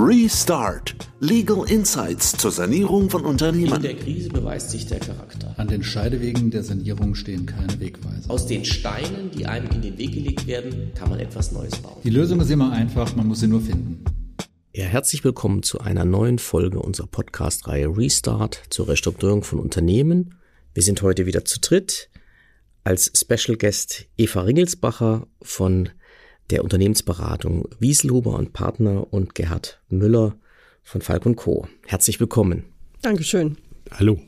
Restart. Legal Insights zur Sanierung von Unternehmen. In der Krise beweist sich der Charakter. An den Scheidewegen der Sanierung stehen keine Wegweiser. Aus den Steinen, die einem in den Weg gelegt werden, kann man etwas Neues bauen. Die Lösung ist immer einfach, man muss sie nur finden. Ja, herzlich willkommen zu einer neuen Folge unserer Podcast-Reihe Restart zur Restrukturierung von Unternehmen. Wir sind heute wieder zu dritt. Als Special Guest Eva Ringelsbacher von der Unternehmensberatung Wieselhuber und Partner und Gerhard Müller von Falk Co. Herzlich willkommen. Dankeschön. Hallo.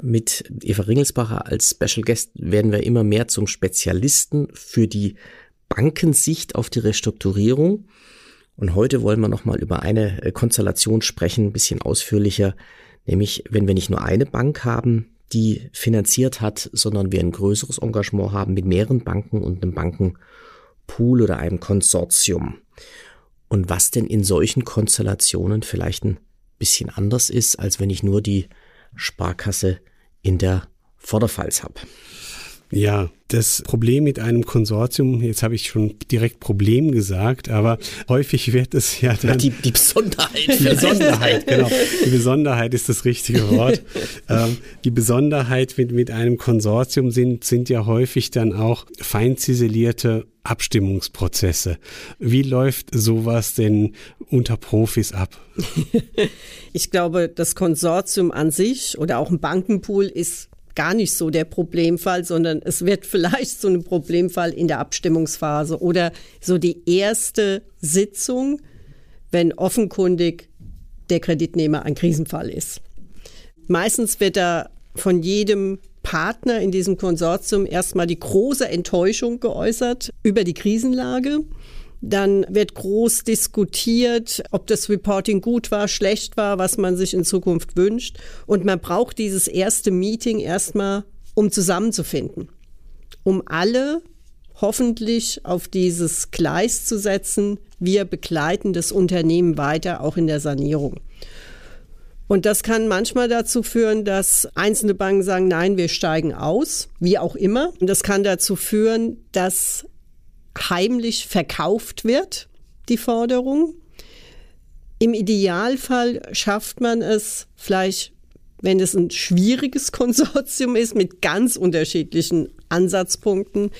Mit Eva Ringelsbacher als Special Guest werden wir immer mehr zum Spezialisten für die Bankensicht auf die Restrukturierung. Und heute wollen wir nochmal über eine äh, Konstellation sprechen, ein bisschen ausführlicher, nämlich wenn wir nicht nur eine Bank haben, die finanziert hat, sondern wir ein größeres Engagement haben mit mehreren Banken und einem Banken Pool oder einem Konsortium. Und was denn in solchen Konstellationen vielleicht ein bisschen anders ist, als wenn ich nur die Sparkasse in der Vorderpfalz habe. Ja, das Problem mit einem Konsortium, jetzt habe ich schon direkt Problem gesagt, aber häufig wird es ja dann. Die, die Besonderheit. Die Besonderheit, genau. Die Besonderheit ist das richtige Wort. ähm, die Besonderheit mit, mit einem Konsortium sind, sind ja häufig dann auch fein ziselierte Abstimmungsprozesse. Wie läuft sowas denn unter Profis ab? ich glaube, das Konsortium an sich oder auch ein Bankenpool ist gar nicht so der Problemfall, sondern es wird vielleicht so ein Problemfall in der Abstimmungsphase oder so die erste Sitzung, wenn offenkundig der Kreditnehmer ein Krisenfall ist. Meistens wird da von jedem Partner in diesem Konsortium erstmal die große Enttäuschung geäußert über die Krisenlage. Dann wird groß diskutiert, ob das Reporting gut war, schlecht war, was man sich in Zukunft wünscht. Und man braucht dieses erste Meeting erstmal, um zusammenzufinden, um alle hoffentlich auf dieses Gleis zu setzen. Wir begleiten das Unternehmen weiter, auch in der Sanierung. Und das kann manchmal dazu führen, dass einzelne Banken sagen, nein, wir steigen aus, wie auch immer. Und das kann dazu führen, dass heimlich verkauft wird, die Forderung. Im Idealfall schafft man es vielleicht, wenn es ein schwieriges Konsortium ist mit ganz unterschiedlichen Ansatzpunkten,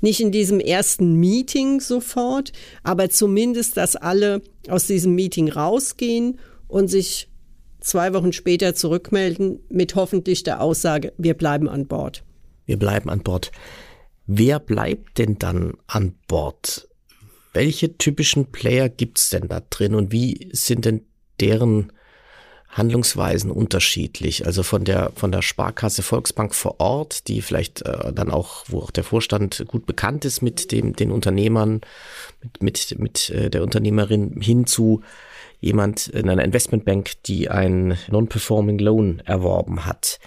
nicht in diesem ersten Meeting sofort, aber zumindest, dass alle aus diesem Meeting rausgehen und sich zwei Wochen später zurückmelden mit hoffentlich der Aussage, wir bleiben an Bord. Wir bleiben an Bord. Wer bleibt denn dann an Bord? Welche typischen Player gibt's denn da drin und wie sind denn deren Handlungsweisen unterschiedlich? Also von der, von der Sparkasse Volksbank vor Ort, die vielleicht äh, dann auch, wo auch der Vorstand gut bekannt ist mit dem, den Unternehmern, mit, mit, mit äh, der Unternehmerin hin zu jemand in einer Investmentbank, die ein Non-Performing Loan erworben hat.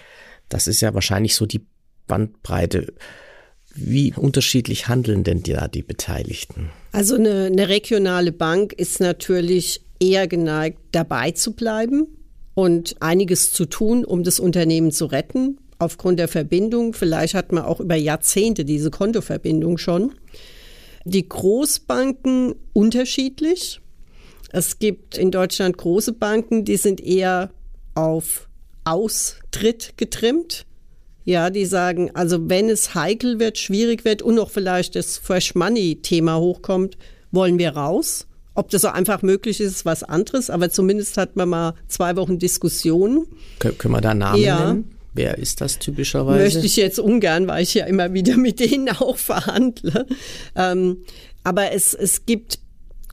Das ist ja wahrscheinlich so die Bandbreite. Wie unterschiedlich handeln denn da die Beteiligten? Also eine, eine regionale Bank ist natürlich eher geneigt, dabei zu bleiben und einiges zu tun, um das Unternehmen zu retten, aufgrund der Verbindung. Vielleicht hat man auch über Jahrzehnte diese Kontoverbindung schon. Die Großbanken unterschiedlich. Es gibt in Deutschland große Banken, die sind eher auf Austritt getrimmt. Ja, die sagen, also wenn es heikel wird, schwierig wird und noch vielleicht das Fresh Money Thema hochkommt, wollen wir raus. Ob das so einfach möglich ist, ist was anderes, aber zumindest hat man mal zwei Wochen Diskussion. Kön können wir da Namen ja. nennen? Wer ist das typischerweise? Möchte ich jetzt ungern, weil ich ja immer wieder mit denen auch verhandle. Ähm, aber es, es gibt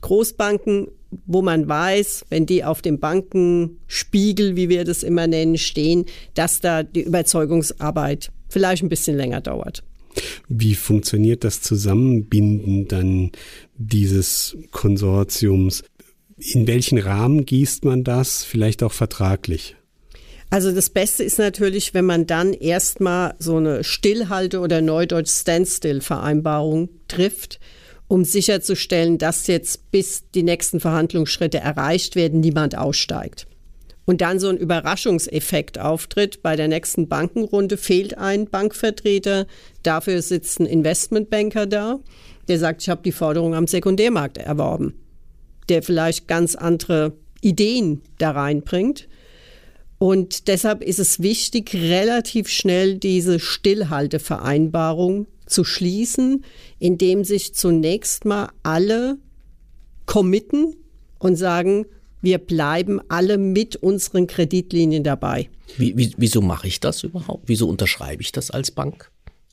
Großbanken, wo man weiß, wenn die auf dem Bankenspiegel, wie wir das immer nennen, stehen, dass da die Überzeugungsarbeit vielleicht ein bisschen länger dauert. Wie funktioniert das Zusammenbinden dann dieses Konsortiums? In welchen Rahmen gießt man das, vielleicht auch vertraglich? Also das Beste ist natürlich, wenn man dann erstmal so eine Stillhalte- oder Neudeutsch Standstill-Vereinbarung trifft um sicherzustellen, dass jetzt bis die nächsten Verhandlungsschritte erreicht werden, niemand aussteigt. Und dann so ein Überraschungseffekt auftritt. Bei der nächsten Bankenrunde fehlt ein Bankvertreter. Dafür sitzt ein Investmentbanker da, der sagt, ich habe die Forderung am Sekundärmarkt erworben. Der vielleicht ganz andere Ideen da reinbringt. Und deshalb ist es wichtig, relativ schnell diese Stillhaltevereinbarung zu schließen, indem sich zunächst mal alle committen und sagen, wir bleiben alle mit unseren Kreditlinien dabei. Wie, wie, wieso mache ich das überhaupt? Wieso unterschreibe ich das als Bank?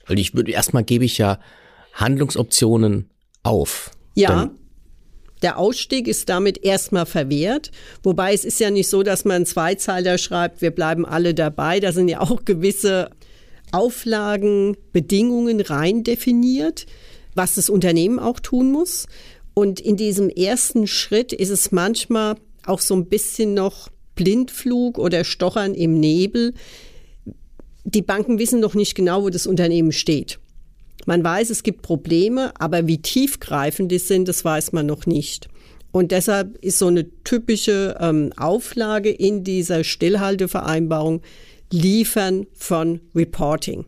Weil ich würde erstmal gebe ich ja Handlungsoptionen auf. Ja. Der Ausstieg ist damit erstmal verwehrt. Wobei es ist ja nicht so, dass man einen Zweizeiler schreibt, wir bleiben alle dabei. Da sind ja auch gewisse Auflagen, Bedingungen rein definiert, was das Unternehmen auch tun muss. Und in diesem ersten Schritt ist es manchmal auch so ein bisschen noch Blindflug oder Stochern im Nebel. Die Banken wissen noch nicht genau, wo das Unternehmen steht. Man weiß, es gibt Probleme, aber wie tiefgreifend die sind, das weiß man noch nicht. Und deshalb ist so eine typische ähm, Auflage in dieser Stillhaltevereinbarung Liefern von Reporting.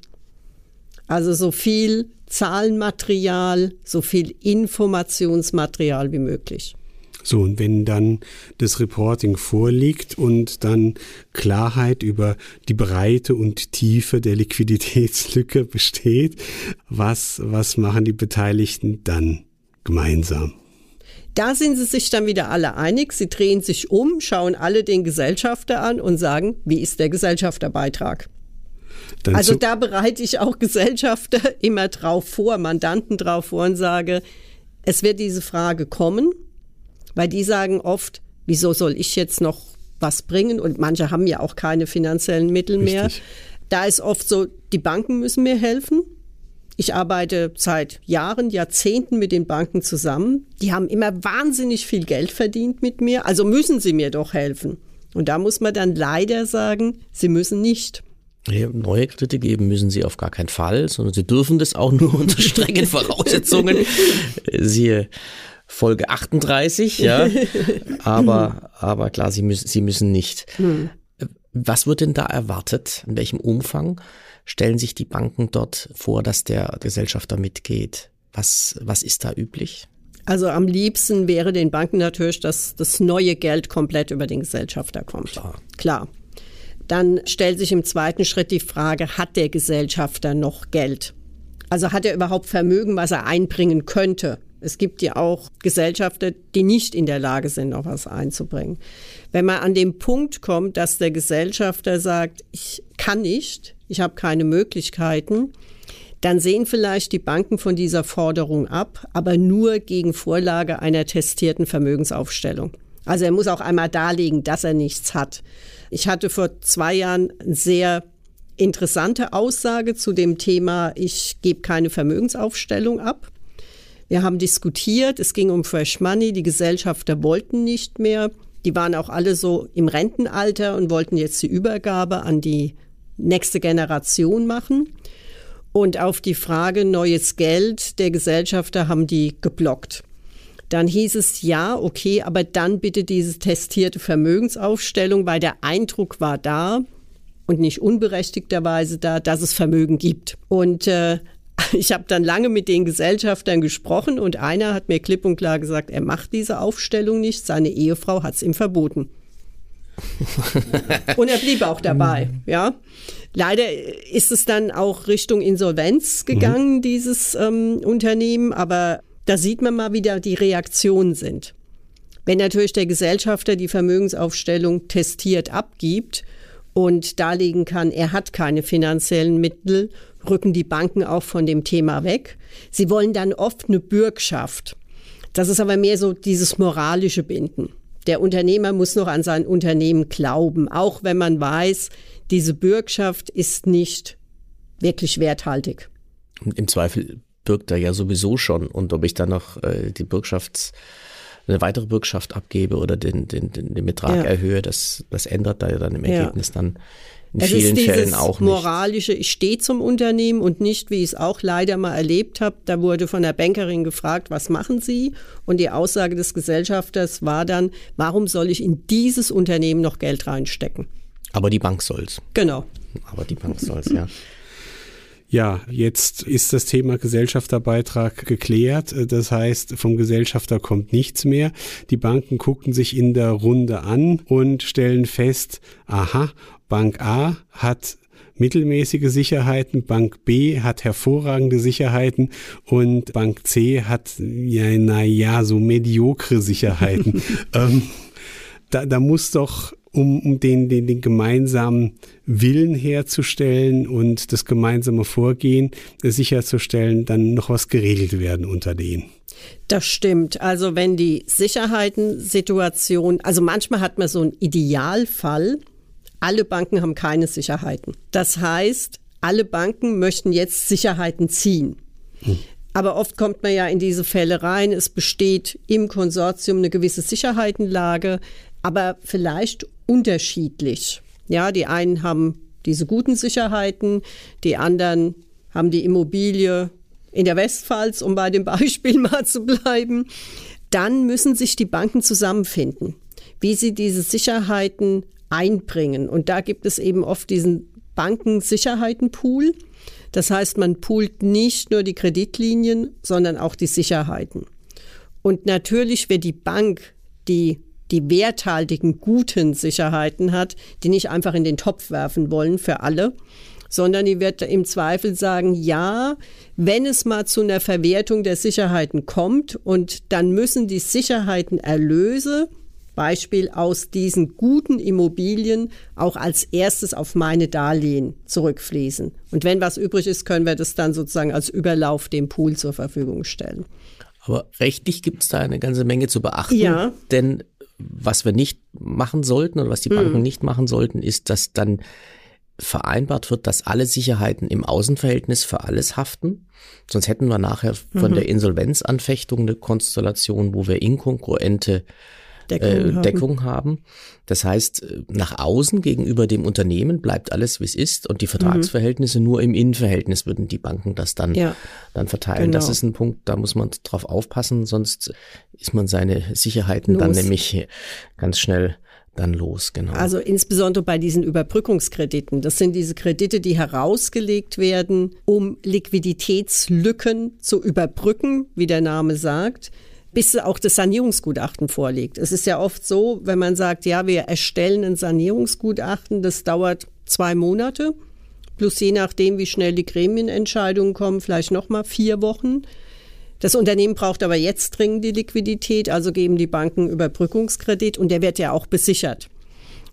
Also so viel Zahlenmaterial, so viel Informationsmaterial wie möglich. So, und wenn dann das Reporting vorliegt und dann Klarheit über die Breite und Tiefe der Liquiditätslücke besteht, was, was machen die Beteiligten dann gemeinsam? Da sind sie sich dann wieder alle einig. Sie drehen sich um, schauen alle den Gesellschafter an und sagen, wie ist der Gesellschafterbeitrag? Dann also da bereite ich auch Gesellschafter immer drauf vor, Mandanten drauf vor und sage, es wird diese Frage kommen. Weil die sagen oft, wieso soll ich jetzt noch was bringen? Und manche haben ja auch keine finanziellen Mittel Richtig. mehr. Da ist oft so, die Banken müssen mir helfen. Ich arbeite seit Jahren, Jahrzehnten mit den Banken zusammen. Die haben immer wahnsinnig viel Geld verdient mit mir, also müssen sie mir doch helfen. Und da muss man dann leider sagen, sie müssen nicht. Neue Kredite geben müssen sie auf gar keinen Fall, sondern sie dürfen das auch nur unter strengen Voraussetzungen. Siehe Folge 38, ja. aber, aber klar, sie müssen, sie müssen nicht. Hm. Was wird denn da erwartet? In welchem Umfang stellen sich die Banken dort vor, dass der Gesellschafter mitgeht? Was, was ist da üblich? Also am liebsten wäre den Banken natürlich, dass das neue Geld komplett über den Gesellschafter kommt. Klar. Klar. Dann stellt sich im zweiten Schritt die Frage, hat der Gesellschafter noch Geld? Also hat er überhaupt Vermögen, was er einbringen könnte? Es gibt ja auch Gesellschafter, die nicht in der Lage sind, noch was einzubringen. Wenn man an den Punkt kommt, dass der Gesellschafter sagt, ich kann nicht, ich habe keine Möglichkeiten, dann sehen vielleicht die Banken von dieser Forderung ab, aber nur gegen Vorlage einer testierten Vermögensaufstellung. Also er muss auch einmal darlegen, dass er nichts hat. Ich hatte vor zwei Jahren eine sehr interessante Aussage zu dem Thema, ich gebe keine Vermögensaufstellung ab. Wir haben diskutiert, es ging um Fresh Money, die Gesellschafter wollten nicht mehr. Die waren auch alle so im Rentenalter und wollten jetzt die Übergabe an die nächste Generation machen. Und auf die Frage neues Geld der Gesellschafter haben die geblockt. Dann hieß es ja, okay, aber dann bitte diese testierte Vermögensaufstellung, weil der Eindruck war da und nicht unberechtigterweise da, dass es Vermögen gibt. Und äh, ich habe dann lange mit den Gesellschaftern gesprochen und einer hat mir klipp und klar gesagt, er macht diese Aufstellung nicht, seine Ehefrau hat es ihm verboten. und er blieb auch dabei, ja. Leider ist es dann auch Richtung Insolvenz gegangen, mhm. dieses ähm, Unternehmen, aber da sieht man mal, wie da die Reaktionen sind. Wenn natürlich der Gesellschafter die Vermögensaufstellung testiert abgibt und darlegen kann, er hat keine finanziellen Mittel rücken die Banken auch von dem Thema weg. Sie wollen dann oft eine Bürgschaft. Das ist aber mehr so dieses moralische Binden. Der Unternehmer muss noch an sein Unternehmen glauben, auch wenn man weiß, diese Bürgschaft ist nicht wirklich werthaltig. Im Zweifel birgt er ja sowieso schon. Und ob ich dann noch äh, die Bürgschafts eine weitere Bürgschaft abgebe oder den, den, den, den Betrag ja. erhöhe, das, das ändert da ja dann im Ergebnis ja. dann in es vielen ist Fällen auch nicht. moralische, ich stehe zum Unternehmen und nicht, wie ich es auch leider mal erlebt habe, da wurde von der Bankerin gefragt, was machen Sie? Und die Aussage des Gesellschafters war dann, warum soll ich in dieses Unternehmen noch Geld reinstecken? Aber die Bank soll's. Genau. Aber die Bank soll's, ja. Ja, jetzt ist das Thema Gesellschafterbeitrag geklärt. Das heißt, vom Gesellschafter kommt nichts mehr. Die Banken gucken sich in der Runde an und stellen fest, aha, Bank A hat mittelmäßige Sicherheiten, Bank B hat hervorragende Sicherheiten und Bank C hat, ja, naja, so mediokre Sicherheiten. ähm, da, da muss doch um, um den, den, den gemeinsamen Willen herzustellen und das gemeinsame Vorgehen sicherzustellen, dann noch was geregelt werden unter denen. Das stimmt. Also wenn die Sicherheitensituation, also manchmal hat man so einen Idealfall, alle Banken haben keine Sicherheiten. Das heißt, alle Banken möchten jetzt Sicherheiten ziehen. Hm. Aber oft kommt man ja in diese Fälle rein. Es besteht im Konsortium eine gewisse Sicherheitenlage, aber vielleicht unterschiedlich. Ja, die einen haben diese guten Sicherheiten, die anderen haben die Immobilie in der Westpfalz, um bei dem Beispiel mal zu bleiben. Dann müssen sich die Banken zusammenfinden, wie sie diese Sicherheiten einbringen. Und da gibt es eben oft diesen Bankensicherheitenpool. Das heißt, man poolt nicht nur die Kreditlinien, sondern auch die Sicherheiten. Und natürlich wird die Bank, die die werthaltigen, guten Sicherheiten hat, die nicht einfach in den Topf werfen wollen für alle, sondern die wird im Zweifel sagen, ja, wenn es mal zu einer Verwertung der Sicherheiten kommt und dann müssen die Sicherheitenerlöse Beispiel aus diesen guten Immobilien auch als erstes auf meine Darlehen zurückfließen. Und wenn was übrig ist, können wir das dann sozusagen als Überlauf dem Pool zur Verfügung stellen. Aber rechtlich gibt es da eine ganze Menge zu beachten. Ja. Denn was wir nicht machen sollten oder was die Banken hm. nicht machen sollten, ist, dass dann vereinbart wird, dass alle Sicherheiten im Außenverhältnis für alles haften. Sonst hätten wir nachher von mhm. der Insolvenzanfechtung eine Konstellation, wo wir inkongruente Deckung, äh, Deckung haben. Das heißt, nach außen gegenüber dem Unternehmen bleibt alles, wie es ist und die Vertragsverhältnisse mhm. nur im Innenverhältnis würden die Banken das dann, ja. dann verteilen. Genau. Das ist ein Punkt, da muss man drauf aufpassen, sonst ist man seine Sicherheiten Los. dann nämlich ganz schnell dann los, genau. Also insbesondere bei diesen Überbrückungskrediten. Das sind diese Kredite, die herausgelegt werden, um Liquiditätslücken zu überbrücken, wie der Name sagt bis auch das Sanierungsgutachten vorliegt. Es ist ja oft so, wenn man sagt, ja, wir erstellen ein Sanierungsgutachten, das dauert zwei Monate, plus je nachdem, wie schnell die Gremienentscheidungen kommen, vielleicht nochmal vier Wochen. Das Unternehmen braucht aber jetzt dringend die Liquidität, also geben die Banken Überbrückungskredit und der wird ja auch besichert.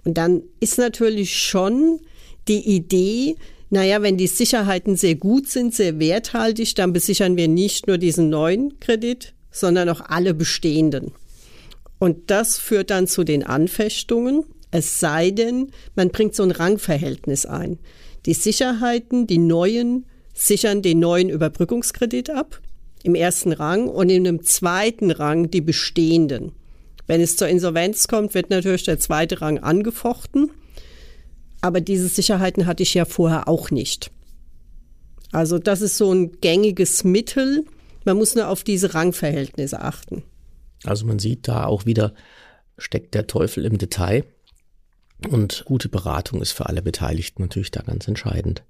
Und dann ist natürlich schon die Idee, naja, wenn die Sicherheiten sehr gut sind, sehr werthaltig, dann besichern wir nicht nur diesen neuen Kredit, sondern auch alle bestehenden. Und das führt dann zu den Anfechtungen, es sei denn, man bringt so ein Rangverhältnis ein. Die Sicherheiten, die neuen, sichern den neuen Überbrückungskredit ab im ersten Rang und in einem zweiten Rang die bestehenden. Wenn es zur Insolvenz kommt, wird natürlich der zweite Rang angefochten. Aber diese Sicherheiten hatte ich ja vorher auch nicht. Also das ist so ein gängiges Mittel, man muss nur auf diese Rangverhältnisse achten. Also man sieht da auch wieder, steckt der Teufel im Detail. Und gute Beratung ist für alle Beteiligten natürlich da ganz entscheidend.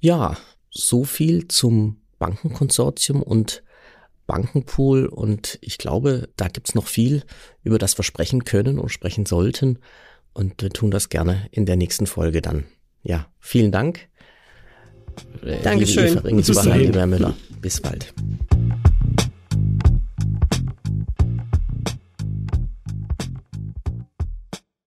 Ja, so viel zum Bankenkonsortium und Bankenpool. Und ich glaube, da gibt's noch viel, über das wir sprechen können und sprechen sollten. Und wir tun das gerne in der nächsten Folge dann. Ja, vielen Dank. Dankeschön. Liebe Eva Ringens, Müller. Bis bald.